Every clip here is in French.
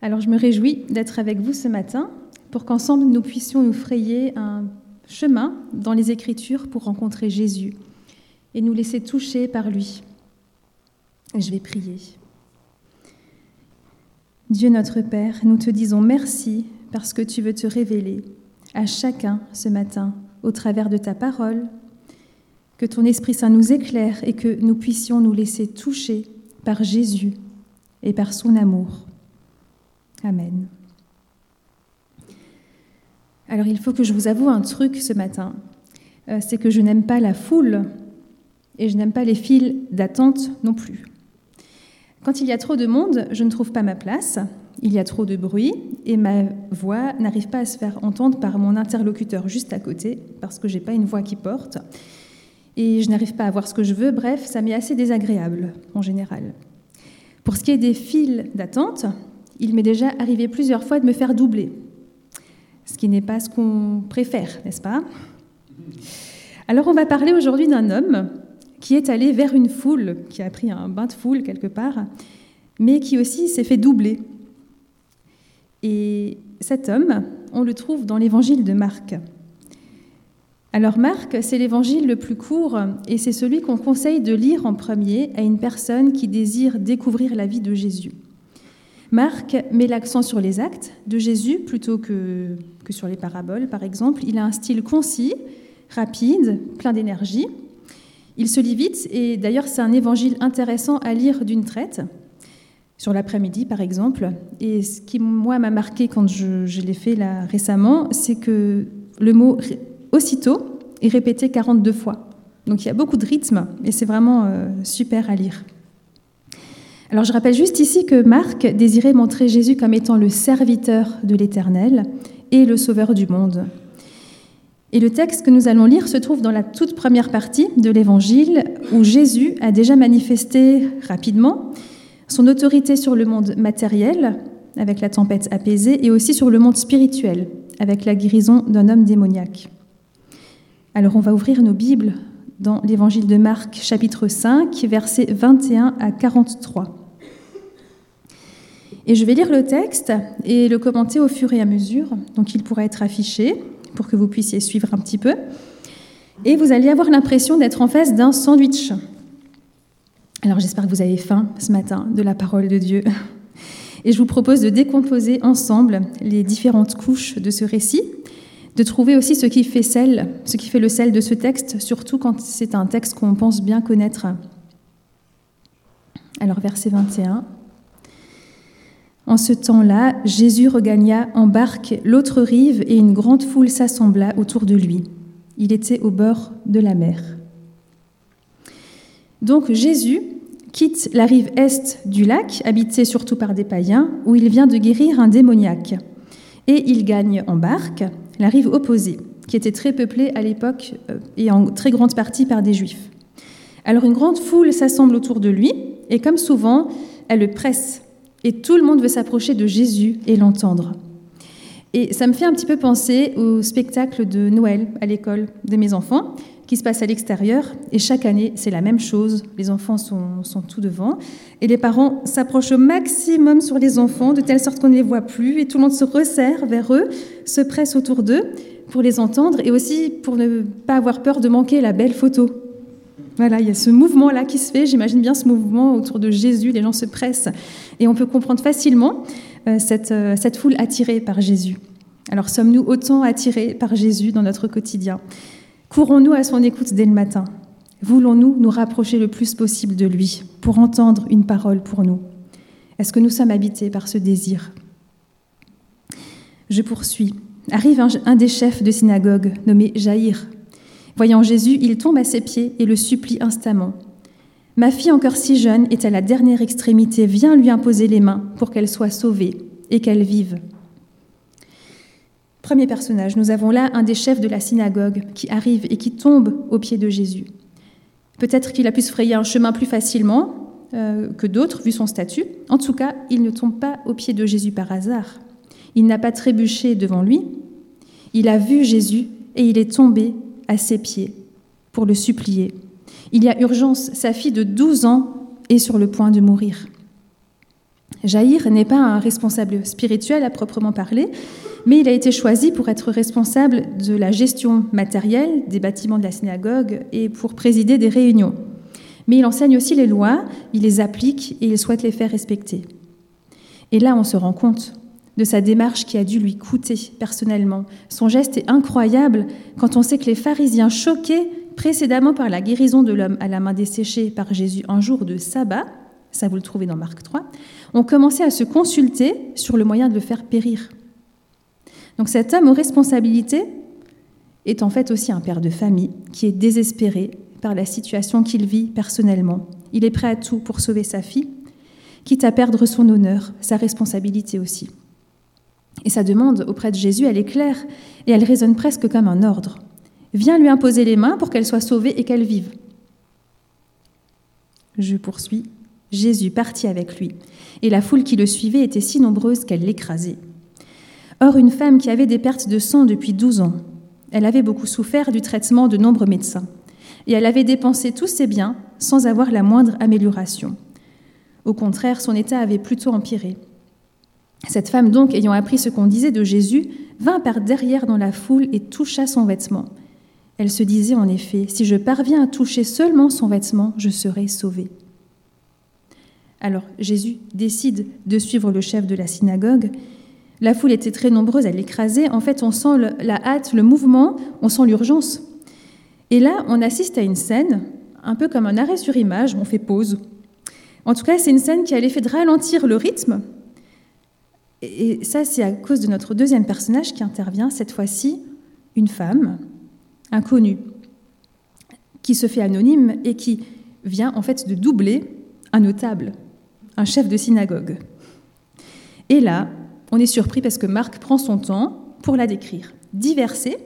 Alors je me réjouis d'être avec vous ce matin pour qu'ensemble nous puissions nous frayer un chemin dans les Écritures pour rencontrer Jésus et nous laisser toucher par lui. Je vais prier. Dieu notre Père, nous te disons merci parce que tu veux te révéler à chacun ce matin au travers de ta parole, que ton Esprit Saint nous éclaire et que nous puissions nous laisser toucher par Jésus et par son amour. Amen. Alors il faut que je vous avoue un truc ce matin, euh, c'est que je n'aime pas la foule et je n'aime pas les files d'attente non plus. Quand il y a trop de monde, je ne trouve pas ma place, il y a trop de bruit et ma voix n'arrive pas à se faire entendre par mon interlocuteur juste à côté parce que j'ai pas une voix qui porte et je n'arrive pas à voir ce que je veux. Bref, ça m'est assez désagréable en général. Pour ce qui est des files d'attente, il m'est déjà arrivé plusieurs fois de me faire doubler, ce qui n'est pas ce qu'on préfère, n'est-ce pas? Alors on va parler aujourd'hui d'un homme qui est allé vers une foule, qui a pris un bain de foule quelque part, mais qui aussi s'est fait doubler. Et cet homme, on le trouve dans l'évangile de Marc. Alors Marc, c'est l'évangile le plus court et c'est celui qu'on conseille de lire en premier à une personne qui désire découvrir la vie de Jésus. Marc met l'accent sur les actes de Jésus plutôt que, que sur les paraboles, par exemple. Il a un style concis, rapide, plein d'énergie. Il se lit vite et d'ailleurs c'est un évangile intéressant à lire d'une traite, sur l'après-midi par exemple. Et ce qui moi m'a marqué quand je, l'ai fait là récemment, c'est que le mot aussitôt est répété 42 fois. Donc il y a beaucoup de rythme et c'est vraiment euh, super à lire. Alors je rappelle juste ici que Marc désirait montrer Jésus comme étant le serviteur de l'Éternel et le sauveur du monde. Et le texte que nous allons lire se trouve dans la toute première partie de l'Évangile où Jésus a déjà manifesté rapidement son autorité sur le monde matériel avec la tempête apaisée et aussi sur le monde spirituel avec la guérison d'un homme démoniaque. Alors on va ouvrir nos Bibles dans l'Évangile de Marc chapitre 5 versets 21 à 43. Et je vais lire le texte et le commenter au fur et à mesure. Donc il pourra être affiché pour que vous puissiez suivre un petit peu. Et vous allez avoir l'impression d'être en face d'un sandwich. Alors j'espère que vous avez faim ce matin de la parole de Dieu. Et je vous propose de décomposer ensemble les différentes couches de ce récit, de trouver aussi ce qui fait sel, ce qui fait le sel de ce texte, surtout quand c'est un texte qu'on pense bien connaître. Alors verset 21. En ce temps-là, Jésus regagna en barque l'autre rive et une grande foule s'assembla autour de lui. Il était au bord de la mer. Donc Jésus quitte la rive est du lac, habité surtout par des païens, où il vient de guérir un démoniaque. Et il gagne en barque la rive opposée, qui était très peuplée à l'époque euh, et en très grande partie par des juifs. Alors une grande foule s'assemble autour de lui, et comme souvent, elle le presse et tout le monde veut s'approcher de Jésus et l'entendre. Et ça me fait un petit peu penser au spectacle de Noël à l'école de mes enfants, qui se passe à l'extérieur. Et chaque année, c'est la même chose. Les enfants sont, sont tout devant. Et les parents s'approchent au maximum sur les enfants, de telle sorte qu'on ne les voit plus. Et tout le monde se resserre vers eux, se presse autour d'eux pour les entendre et aussi pour ne pas avoir peur de manquer la belle photo. Voilà, il y a ce mouvement-là qui se fait. J'imagine bien ce mouvement autour de Jésus. Les gens se pressent. Et on peut comprendre facilement euh, cette, euh, cette foule attirée par Jésus. Alors sommes-nous autant attirés par Jésus dans notre quotidien? Courons-nous à son écoute dès le matin? Voulons-nous nous rapprocher le plus possible de lui pour entendre une parole pour nous? Est-ce que nous sommes habités par ce désir? Je poursuis. Arrive un, des chefs de synagogue nommé Jaïr. Voyant Jésus, il tombe à ses pieds et le supplie instamment. Ma fille encore si jeune est à la dernière extrémité, viens lui imposer les mains pour qu'elle soit sauvée et qu'elle vive. Premier personnage, nous avons là un des chefs de la synagogue qui arrive et qui tombe aux pieds de Jésus. Peut-être qu'il a pu se frayer un chemin plus facilement euh, que d'autres, vu son statut. En tout cas, il ne tombe pas aux pieds de Jésus par hasard. Il n'a pas trébuché devant lui. Il a vu Jésus et il est tombé à ses pieds pour le supplier. Il y a urgence, sa fille de 12 ans est sur le point de mourir. Jaïr n'est pas un responsable spirituel à proprement parler, mais il a été choisi pour être responsable de la gestion matérielle des bâtiments de la synagogue et pour présider des réunions. Mais il enseigne aussi les lois, il les applique et il souhaite les faire respecter. Et là, on se rend compte de sa démarche qui a dû lui coûter personnellement. Son geste est incroyable quand on sait que les pharisiens, choqués précédemment par la guérison de l'homme à la main desséchée par Jésus un jour de sabbat, ça vous le trouvez dans Marc 3, ont commencé à se consulter sur le moyen de le faire périr. Donc cet homme aux responsabilités est en fait aussi un père de famille qui est désespéré par la situation qu'il vit personnellement. Il est prêt à tout pour sauver sa fille, quitte à perdre son honneur, sa responsabilité aussi. Et sa demande auprès de Jésus, elle est claire et elle résonne presque comme un ordre. Viens lui imposer les mains pour qu'elle soit sauvée et qu'elle vive. Je poursuis. Jésus partit avec lui, et la foule qui le suivait était si nombreuse qu'elle l'écrasait. Or, une femme qui avait des pertes de sang depuis douze ans, elle avait beaucoup souffert du traitement de nombreux médecins, et elle avait dépensé tous ses biens sans avoir la moindre amélioration. Au contraire, son état avait plutôt empiré. Cette femme, donc, ayant appris ce qu'on disait de Jésus, vint par derrière dans la foule et toucha son vêtement. Elle se disait en effet, si je parviens à toucher seulement son vêtement, je serai sauvée. Alors Jésus décide de suivre le chef de la synagogue. La foule était très nombreuse à l'écraser. En fait, on sent la hâte, le mouvement, on sent l'urgence. Et là, on assiste à une scène, un peu comme un arrêt sur image, on fait pause. En tout cas, c'est une scène qui a l'effet de ralentir le rythme. Et ça, c'est à cause de notre deuxième personnage qui intervient, cette fois-ci, une femme inconnue, qui se fait anonyme et qui vient en fait de doubler un notable, un chef de synagogue. Et là, on est surpris parce que Marc prend son temps pour la décrire. Diversée,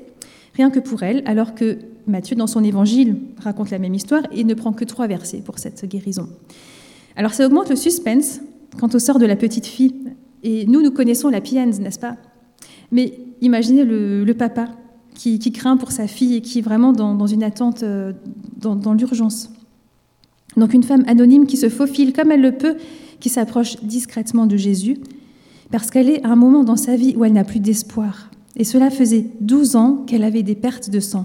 rien que pour elle, alors que Matthieu, dans son évangile, raconte la même histoire et ne prend que trois versets pour cette guérison. Alors ça augmente le suspense quant au sort de la petite fille. Et nous, nous connaissons la pienne, n'est-ce pas? Mais imaginez le, papa qui, craint pour sa fille et qui est vraiment dans, une attente, euh, dans l'urgence. Donc une femme anonyme qui se faufile comme elle le peut, qui s'approche discrètement de Jésus, parce qu'elle est à un moment dans sa vie où elle n'a plus d'espoir. Et cela faisait 12 ans qu'elle avait des pertes de sang,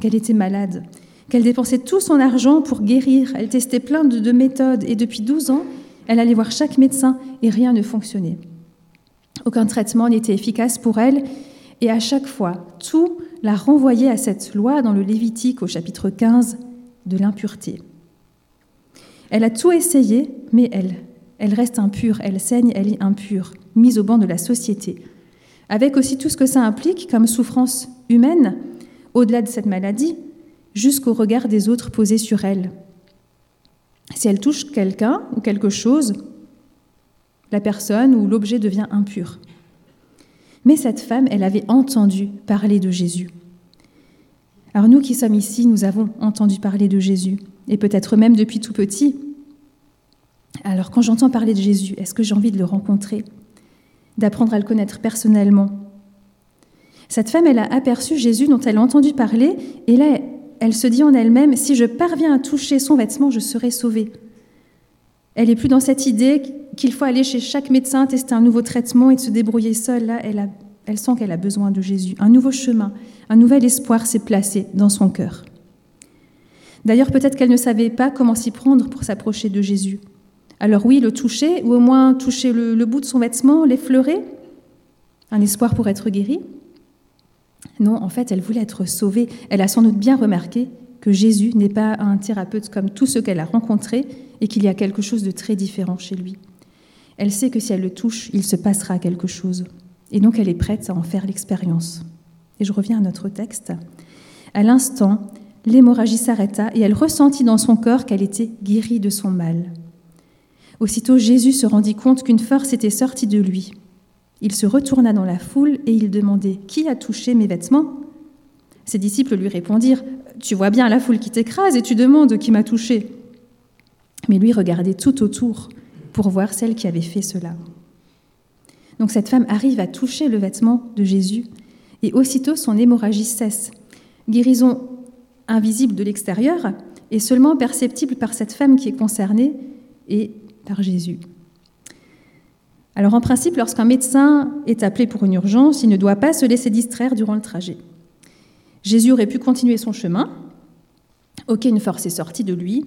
qu'elle était malade, qu'elle dépensait tout son argent pour guérir. Elle testait plein de, méthodes et depuis 12 ans, elle allait voir chaque médecin et rien ne fonctionnait. Aucun traitement n'était efficace pour elle et à chaque fois, tout la renvoyait à cette loi dans le Lévitique au chapitre 15 de l'impureté. Elle a tout essayé, mais elle, elle reste impure, elle saigne, elle est impure, mise au banc de la société. Avec aussi tout ce que ça implique comme souffrance humaine, au-delà de cette maladie, jusqu'au regard des autres posés sur elle. Si elle touche quelqu'un ou quelque chose, la personne ou l'objet devient impur. Mais cette femme, elle avait entendu parler de Jésus. Alors nous qui sommes ici, nous avons entendu parler de Jésus, et peut-être même depuis tout petit. Alors quand j'entends parler de Jésus, est-ce que j'ai envie de le rencontrer, d'apprendre à le connaître personnellement? Cette femme, elle a aperçu Jésus dont elle a entendu parler, et là, elle se dit en elle-même, si je parviens à toucher son vêtement, je serai sauvée. Elle n'est plus dans cette idée qu'il faut aller chez chaque médecin, tester un nouveau traitement et de se débrouiller seule. Là, elle, elle sent qu'elle a besoin de Jésus. Un nouveau chemin, un nouvel espoir s'est placé dans son cœur. D'ailleurs, peut-être qu'elle ne savait pas comment s'y prendre pour s'approcher de Jésus. Alors oui, le toucher, ou au moins toucher le, bout de son vêtement, l'effleurer, un espoir pour être guéri. Non, en fait, elle voulait être sauvée. Elle a sans doute bien remarqué que Jésus n'est pas un thérapeute comme tous ceux qu'elle a rencontrés et qu'il y a quelque chose de très différent chez lui. Elle sait que si elle le touche, il se passera quelque chose. Et donc elle est prête à en faire l'expérience. Et je reviens à notre texte. À l'instant, l'hémorragie s'arrêta et elle ressentit dans son corps qu'elle était guérie de son mal. Aussitôt Jésus se rendit compte qu'une force était sortie de lui. Il se retourna dans la foule et il demandait Qui a touché mes vêtements? Ses disciples lui répondirent Tu vois bien la foule qui t'écrase et tu demandes qui m'a touché. Mais lui regardait tout autour pour voir celle qui avait fait cela. Donc cette femme arrive à toucher le vêtement de Jésus et aussitôt son hémorragie cesse. Guérison invisible de l'extérieur et seulement perceptible par cette femme qui est concernée et par Jésus. Alors en principe, lorsqu'un médecin est appelé pour une urgence, il ne doit pas se laisser distraire durant le trajet. Jésus aurait pu continuer son chemin. Aucune force est sortie de lui,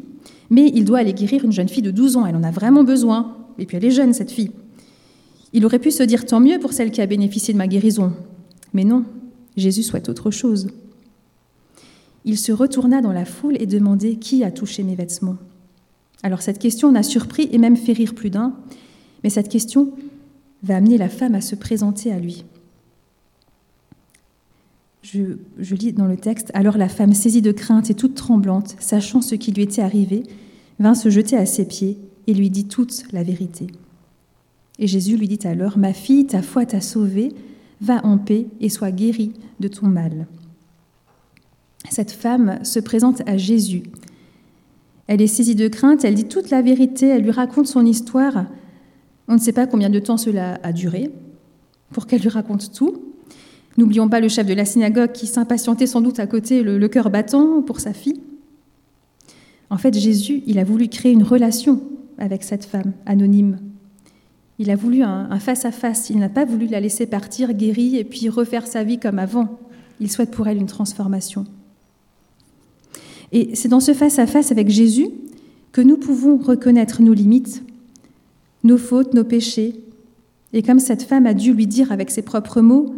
mais il doit aller guérir une jeune fille de 12 ans. Elle en a vraiment besoin. Et puis elle est jeune, cette fille. Il aurait pu se dire tant mieux pour celle qui a bénéficié de ma guérison. Mais non, Jésus souhaite autre chose. Il se retourna dans la foule et demandait Qui a touché mes vêtements Alors cette question en a surpris et même fait rire plus d'un, mais cette question va amener la femme à se présenter à lui. Je, lis dans le texte, alors la femme, saisie de crainte et toute tremblante, sachant ce qui lui était arrivé, vint se jeter à ses pieds et lui dit toute la vérité. Et Jésus lui dit alors, Ma fille, ta foi t'a sauvée, va en paix et sois guérie de ton mal. Cette femme se présente à Jésus. Elle est saisie de crainte, elle dit toute la vérité, elle lui raconte son histoire, on ne sait pas combien de temps cela a duré pour qu'elle lui raconte tout. N'oublions pas le chef de la synagogue qui s'impatientait sans doute à côté, le, cœur battant pour sa fille. En fait, Jésus, il a voulu créer une relation avec cette femme anonyme. Il a voulu un face-à-face. Il n'a pas voulu la laisser partir guérie et puis refaire sa vie comme avant. Il souhaite pour elle une transformation. Et c'est dans ce face à -face avec Jésus que nous pouvons reconnaître nos limites nos fautes, nos péchés. Et comme cette femme a dû lui dire avec ses propres mots,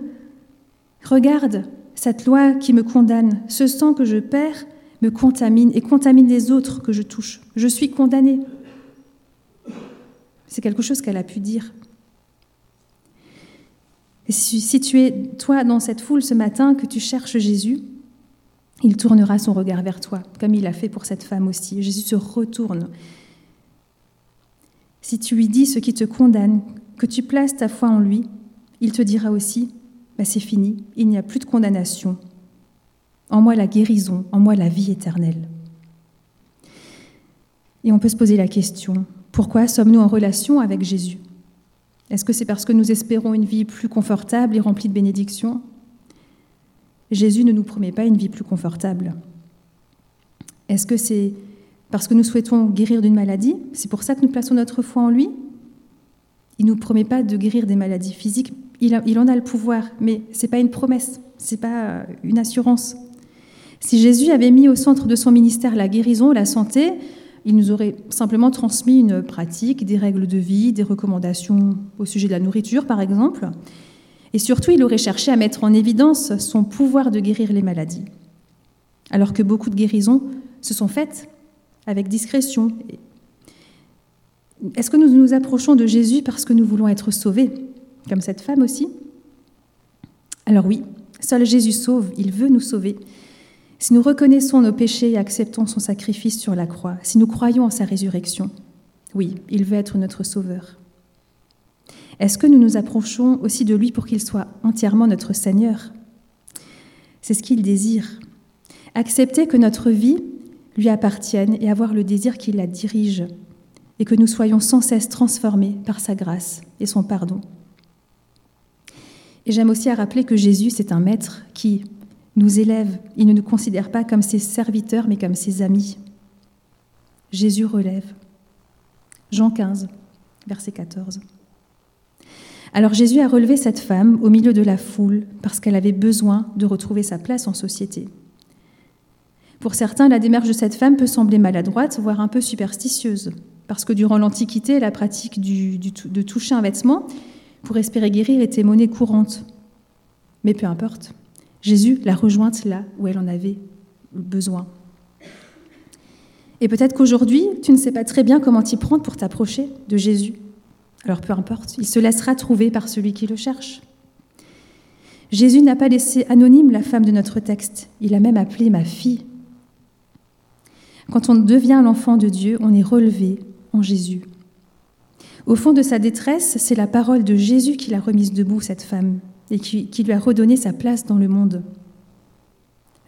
Regarde, cette loi qui me condamne, ce sang que je perds me contamine et contamine les autres que je touche. Je suis condamnée. C'est quelque chose qu'elle a pu dire. Et si tu es, toi, dans cette foule ce matin, que tu cherches Jésus, il tournera son regard vers toi, comme il a fait pour cette femme aussi. Jésus se retourne si tu lui dis ce qui te condamne, que tu places ta foi en lui, il te dira aussi bah, C'est fini, il n'y a plus de condamnation. En moi la guérison, en moi la vie éternelle. Et on peut se poser la question pourquoi sommes-nous en relation avec Jésus? Est-ce que c'est parce que nous espérons une vie plus confortable et remplie de bénédictions? Jésus ne nous promet pas une vie plus confortable. Est-ce que c'est parce que nous souhaitons guérir d'une maladie? C'est pour ça que nous plaçons notre foi en lui? Il ne nous promet pas de guérir des maladies physiques. Il, en a le pouvoir, mais ce n'est pas une promesse, ce n'est pas une assurance. Si Jésus avait mis au centre de son ministère la guérison, la santé, il nous aurait simplement transmis une pratique, des règles de vie, des recommandations au sujet de la nourriture, par exemple. Et surtout, il aurait cherché à mettre en évidence son pouvoir de guérir les maladies. Alors que beaucoup de guérisons se sont faites avec discrétion. Est-ce que nous nous approchons de Jésus parce que nous voulons être sauvés, comme cette femme aussi? Alors oui, seul Jésus sauve, il veut nous sauver. Si nous reconnaissons nos péchés et acceptons son sacrifice sur la croix, si nous croyons en sa résurrection, oui, il veut être notre sauveur. Est-ce que nous nous approchons aussi de lui pour qu'il soit entièrement notre Seigneur? C'est ce qu'il désire. Accepter que notre vie lui appartiennent et avoir le désir qu'il la dirige, et que nous soyons sans cesse transformés par sa grâce et son pardon. Et j'aime aussi à rappeler que Jésus, c'est un maître qui nous élève. Il ne nous considère pas comme ses serviteurs, mais comme ses amis. Jésus relève. Jean 15, verset 14. Alors Jésus a relevé cette femme au milieu de la foule parce qu'elle avait besoin de retrouver sa place en société. Pour certains, la démarche de cette femme peut sembler maladroite, voire un peu superstitieuse, parce que durant l'Antiquité, la pratique de toucher un vêtement pour espérer guérir était monnaie courante. Mais peu importe, Jésus l'a rejointe là où elle en avait besoin. Et peut-être qu'aujourd'hui, tu ne sais pas très bien comment t'y prendre pour t'approcher de Jésus. Alors peu importe, il se laissera trouver par celui qui le cherche. Jésus n'a pas laissé anonyme la femme de notre texte, il a même appelé ma fille quand on devient l'enfant de Dieu, on est relevé en Jésus. Au fond de sa détresse, c'est la parole de Jésus qui l'a remise debout, cette femme, et qui, lui a redonné sa place dans le monde.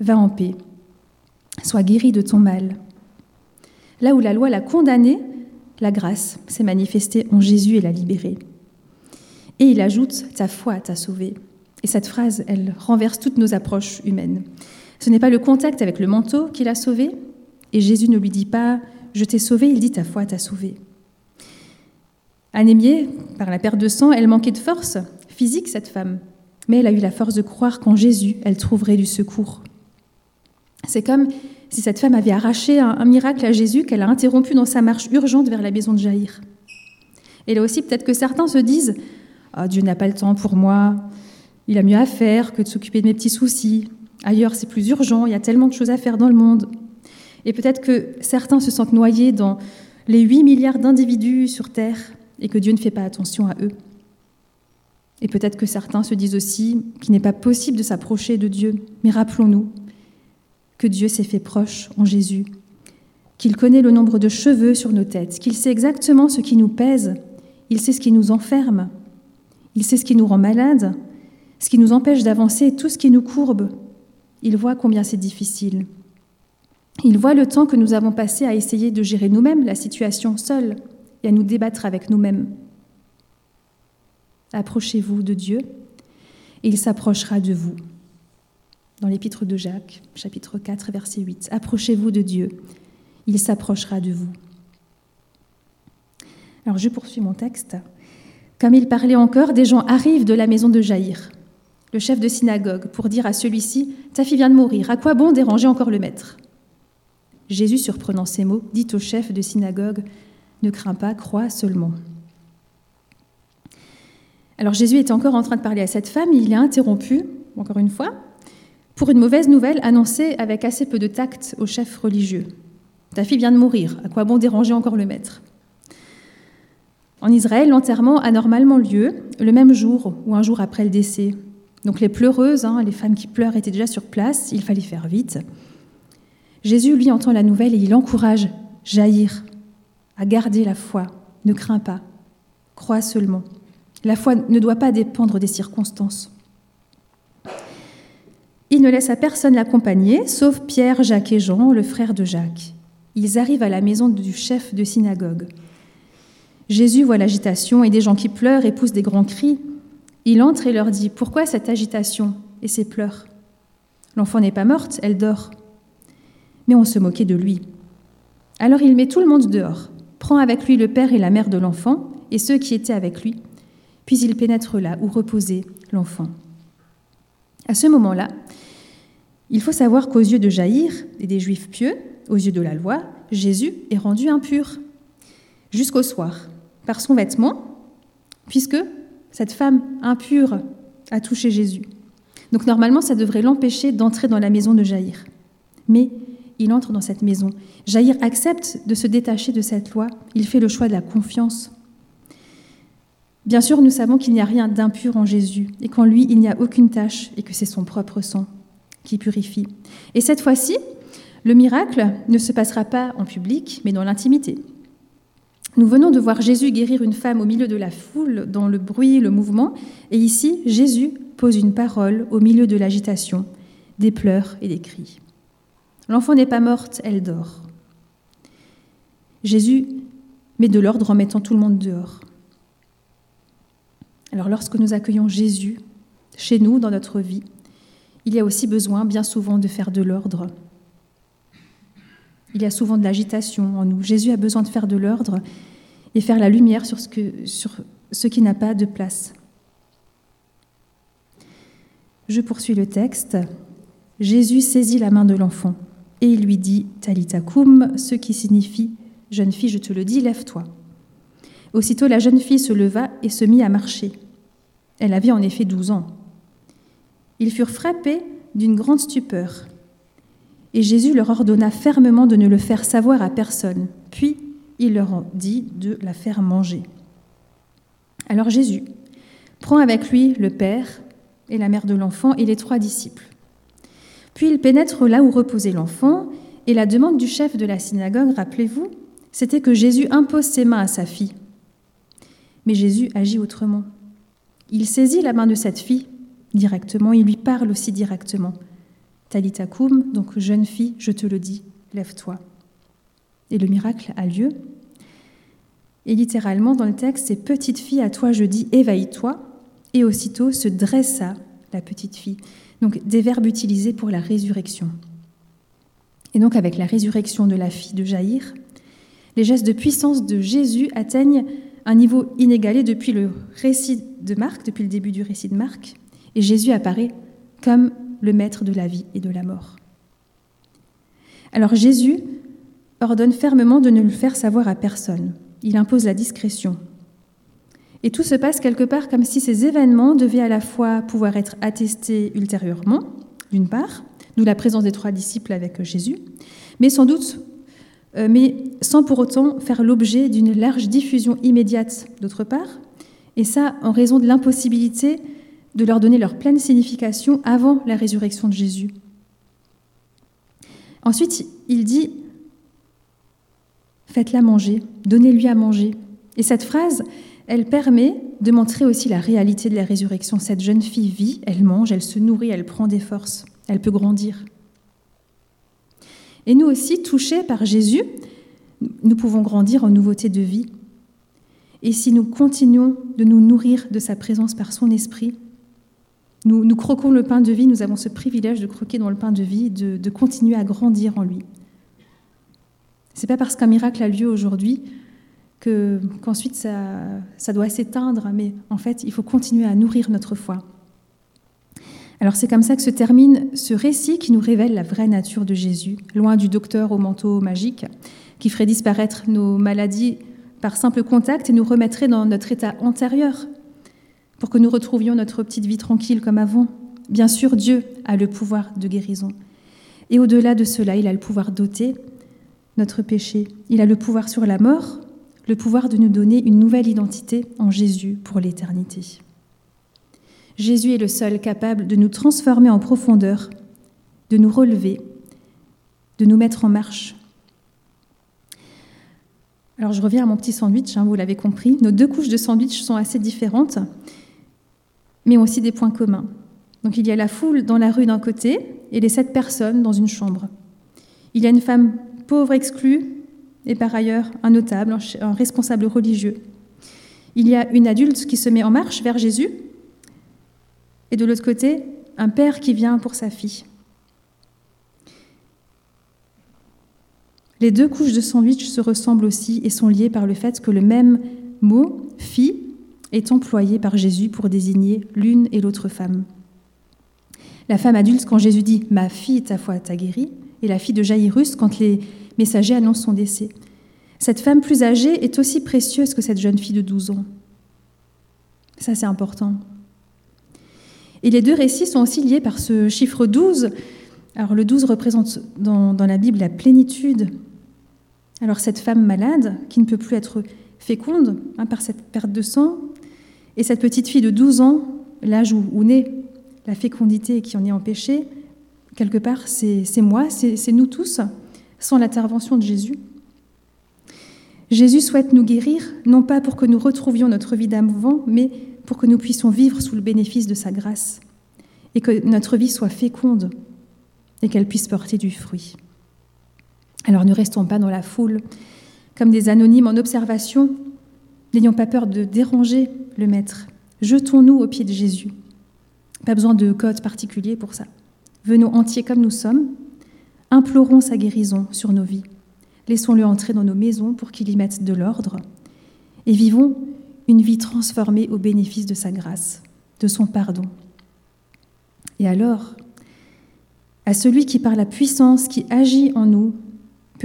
Va en paix, sois guéri de ton mal. Là où la loi l'a condamné, la grâce s'est manifestée en Jésus et l'a libéré. Et il ajoute Ta foi t'a sauvé. Et cette phrase, elle renverse toutes nos approches humaines. Ce n'est pas le contact avec le manteau qui l'a sauvé, et Jésus ne lui dit pas Je t'ai sauvé, il dit Ta foi t'a sauvé. Anémiée par la perte de sang, elle manquait de force physique, cette femme, mais elle a eu la force de croire qu'en Jésus, elle trouverait du secours. C'est comme si cette femme avait arraché un, miracle à Jésus qu'elle a interrompu dans sa marche urgente vers la maison de Jaïr. Et là aussi, peut-être que certains se disent oh, Dieu n'a pas le temps pour moi, il a mieux à faire que de s'occuper de mes petits soucis. Ailleurs, c'est plus urgent, il y a tellement de choses à faire dans le monde. Et peut-être que certains se sentent noyés dans les 8 milliards d'individus sur Terre et que Dieu ne fait pas attention à eux. Et peut-être que certains se disent aussi qu'il n'est pas possible de s'approcher de Dieu. Mais rappelons-nous que Dieu s'est fait proche en Jésus, qu'il connaît le nombre de cheveux sur nos têtes, qu'il sait exactement ce qui nous pèse, il sait ce qui nous enferme, il sait ce qui nous rend malades, ce qui nous empêche d'avancer, tout ce qui nous courbe. Il voit combien c'est difficile. Il voit le temps que nous avons passé à essayer de gérer nous-mêmes la situation seule et à nous débattre avec nous-mêmes. Approchez-vous de Dieu et il s'approchera de vous. Dans l'épître de Jacques, chapitre 4, verset 8. Approchez-vous de Dieu, il s'approchera de vous. Alors je poursuis mon texte. Comme il parlait encore, des gens arrivent de la maison de Jaïr, le chef de synagogue, pour dire à celui-ci Ta fille vient de mourir, à quoi bon déranger encore le maître? Jésus, surprenant ces mots, dit au chef de synagogue Ne crains pas, crois seulement. Alors Jésus était encore en train de parler à cette femme, il est interrompu, encore une fois, pour une mauvaise nouvelle annoncée avec assez peu de tact au chef religieux. Ta fille vient de mourir, à quoi bon déranger encore le maître? En Israël, l'enterrement a normalement lieu le même jour ou un jour après le décès. Donc les pleureuses, hein, les femmes qui pleurent étaient déjà sur place, il fallait faire vite. Jésus, lui, entend la nouvelle et il encourage Jaïr à garder la foi. Ne crains pas, crois seulement. La foi ne doit pas dépendre des circonstances. Il ne laisse à personne l'accompagner, sauf Pierre, Jacques et Jean, le frère de Jacques. Ils arrivent à la maison du chef de synagogue. Jésus voit l'agitation et des gens qui pleurent et poussent des grands cris. Il entre et leur dit Pourquoi cette agitation et ces pleurs? L'enfant n'est pas morte, elle dort mais on se moquait de lui. Alors il met tout le monde dehors, prend avec lui le père et la mère de l'enfant et ceux qui étaient avec lui, puis il pénètre là où reposait l'enfant. À ce moment-là, il faut savoir qu'aux yeux de Jaïr et des Juifs pieux, aux yeux de la loi, Jésus est rendu impur jusqu'au soir par son vêtement, puisque cette femme impure a touché Jésus. Donc normalement, ça devrait l'empêcher d'entrer dans la maison de Jaïr. Mais il entre dans cette maison. Jaïr accepte de se détacher de cette loi. Il fait le choix de la confiance. Bien sûr, nous savons qu'il n'y a rien d'impur en Jésus et qu'en lui, il n'y a aucune tâche et que c'est son propre sang qui purifie. Et cette fois-ci, le miracle ne se passera pas en public, mais dans l'intimité. Nous venons de voir Jésus guérir une femme au milieu de la foule, dans le bruit, le mouvement, et ici, Jésus pose une parole au milieu de l'agitation, des pleurs et des cris. L'enfant n'est pas morte, elle dort. Jésus met de l'ordre en mettant tout le monde dehors. Alors lorsque nous accueillons Jésus chez nous, dans notre vie, il y a aussi besoin bien souvent de faire de l'ordre. Il y a souvent de l'agitation en nous. Jésus a besoin de faire de l'ordre et faire la lumière sur ce, qui n'a pas de place. Je poursuis le texte. Jésus saisit la main de l'enfant et il lui dit Talita ce qui signifie Jeune fille, je te le dis, lève-toi. Aussitôt la jeune fille se leva et se mit à marcher. Elle avait en effet douze ans. Ils furent frappés d'une grande stupeur. Et Jésus leur ordonna fermement de ne le faire savoir à personne. Puis il leur dit de la faire manger. Alors Jésus prend avec lui le père et la mère de l'enfant et les trois disciples. Puis il pénètre là où reposait l'enfant, et la demande du chef de la synagogue, rappelez-vous, c'était que Jésus impose ses mains à sa fille. Mais Jésus agit autrement. Il saisit la main de cette fille directement, il lui parle aussi directement. Talitakum, donc jeune fille, je te le dis, lève-toi. Et le miracle a lieu. Et littéralement, dans le texte, c'est petite fille, à toi je dis, éveille-toi. Et aussitôt se dressa la petite fille. Donc des verbes utilisés pour la résurrection. Et donc avec la résurrection de la fille de Jaïr, les gestes de puissance de Jésus atteignent un niveau inégalé depuis le récit de Marc, depuis le début du récit de Marc, et Jésus apparaît comme le maître de la vie et de la mort. Alors Jésus ordonne fermement de ne le faire savoir à personne. Il impose la discrétion. Et tout se passe quelque part comme si ces événements devaient à la fois pouvoir être attestés ultérieurement, d'une part, d'où la présence des trois disciples avec Jésus, mais sans doute, euh, mais sans pour autant faire l'objet d'une large diffusion immédiate, d'autre part, et ça en raison de l'impossibilité de leur donner leur pleine signification avant la résurrection de Jésus. Ensuite, il dit Faites-la manger, donnez-lui à manger. Et cette phrase, elle permet de montrer aussi la réalité de la résurrection. Cette jeune fille vit, elle mange, elle se nourrit, elle prend des forces, elle peut grandir. Et nous aussi, touchés par Jésus, nous pouvons grandir en nouveauté de vie. Et si nous continuons de nous nourrir de sa présence par son esprit, nous, croquons le pain de vie, nous avons ce privilège de croquer dans le pain de vie, de, de continuer à grandir en lui. C'est pas parce qu'un miracle a lieu aujourd'hui que, qu'ensuite ça doit s'éteindre, mais en fait, il faut continuer à nourrir notre foi. Alors c'est comme ça que se termine ce récit qui nous révèle la vraie nature de Jésus, loin du docteur au manteau magique, qui ferait disparaître nos maladies par simple contact et nous remettrait dans notre état antérieur, pour que nous retrouvions notre petite vie tranquille comme avant. Bien sûr, Dieu a le pouvoir de guérison. Et au-delà de cela, il a le pouvoir d'ôter notre péché. Il a le pouvoir sur la mort, le pouvoir de nous donner une nouvelle identité en Jésus pour l'éternité. Jésus est le seul capable de nous transformer en profondeur, de nous relever, de nous mettre en marche. Alors je reviens à mon petit sandwich, hein, vous l'avez compris. Nos deux couches de sandwich sont assez différentes, mais ont aussi des points communs. Donc il y a la foule dans la rue d'un côté et les sept personnes dans une chambre. Il y a une femme pauvre exclue et par ailleurs un notable, un responsable religieux. Il y a une adulte qui se met en marche vers Jésus et de l'autre côté, un père qui vient pour sa fille. Les deux couches de sandwich se ressemblent aussi et sont liées par le fait que le même mot, fille, est employé par Jésus pour désigner l'une et l'autre femme. La femme adulte, quand Jésus dit Ma fille, ta foi t'a guérie, et la fille de Jairus, quand les messagers annoncent son décès. Cette femme plus âgée est aussi précieuse que cette jeune fille de 12 ans. Ça, c'est important. Et les deux récits sont aussi liés par ce chiffre 12. Alors le 12 représente dans, dans la Bible la plénitude. Alors cette femme malade, qui ne peut plus être féconde hein, par cette perte de sang, et cette petite fille de 12 ans, l'âge où, naît la fécondité qui en est empêchée, quelque part, c'est moi, c'est nous tous, sans l'intervention de Jésus. Jésus souhaite nous guérir, non pas pour que nous retrouvions notre vie d'avant, mais pour que nous puissions vivre sous le bénéfice de sa grâce, et que notre vie soit féconde, et qu'elle puisse porter du fruit. Alors ne restons pas dans la foule, comme des anonymes en observation, n'ayons pas peur de déranger le Maître. Jetons-nous aux pieds de Jésus. Pas besoin de code particulier pour ça. Venons entiers comme nous sommes, implorons sa guérison sur nos vies. Laissons-le entrer dans nos maisons pour qu'il y mette de l'ordre et vivons une vie transformée au bénéfice de sa grâce, de son pardon. Et alors, à celui qui par la puissance qui agit en nous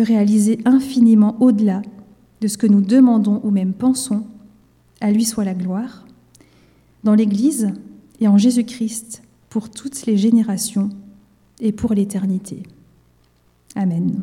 réaliser infiniment au-delà de ce que nous demandons ou même pensons, à lui soit la gloire, dans l'Église et en Jésus-Christ pour toutes les générations et pour l'éternité. Amen.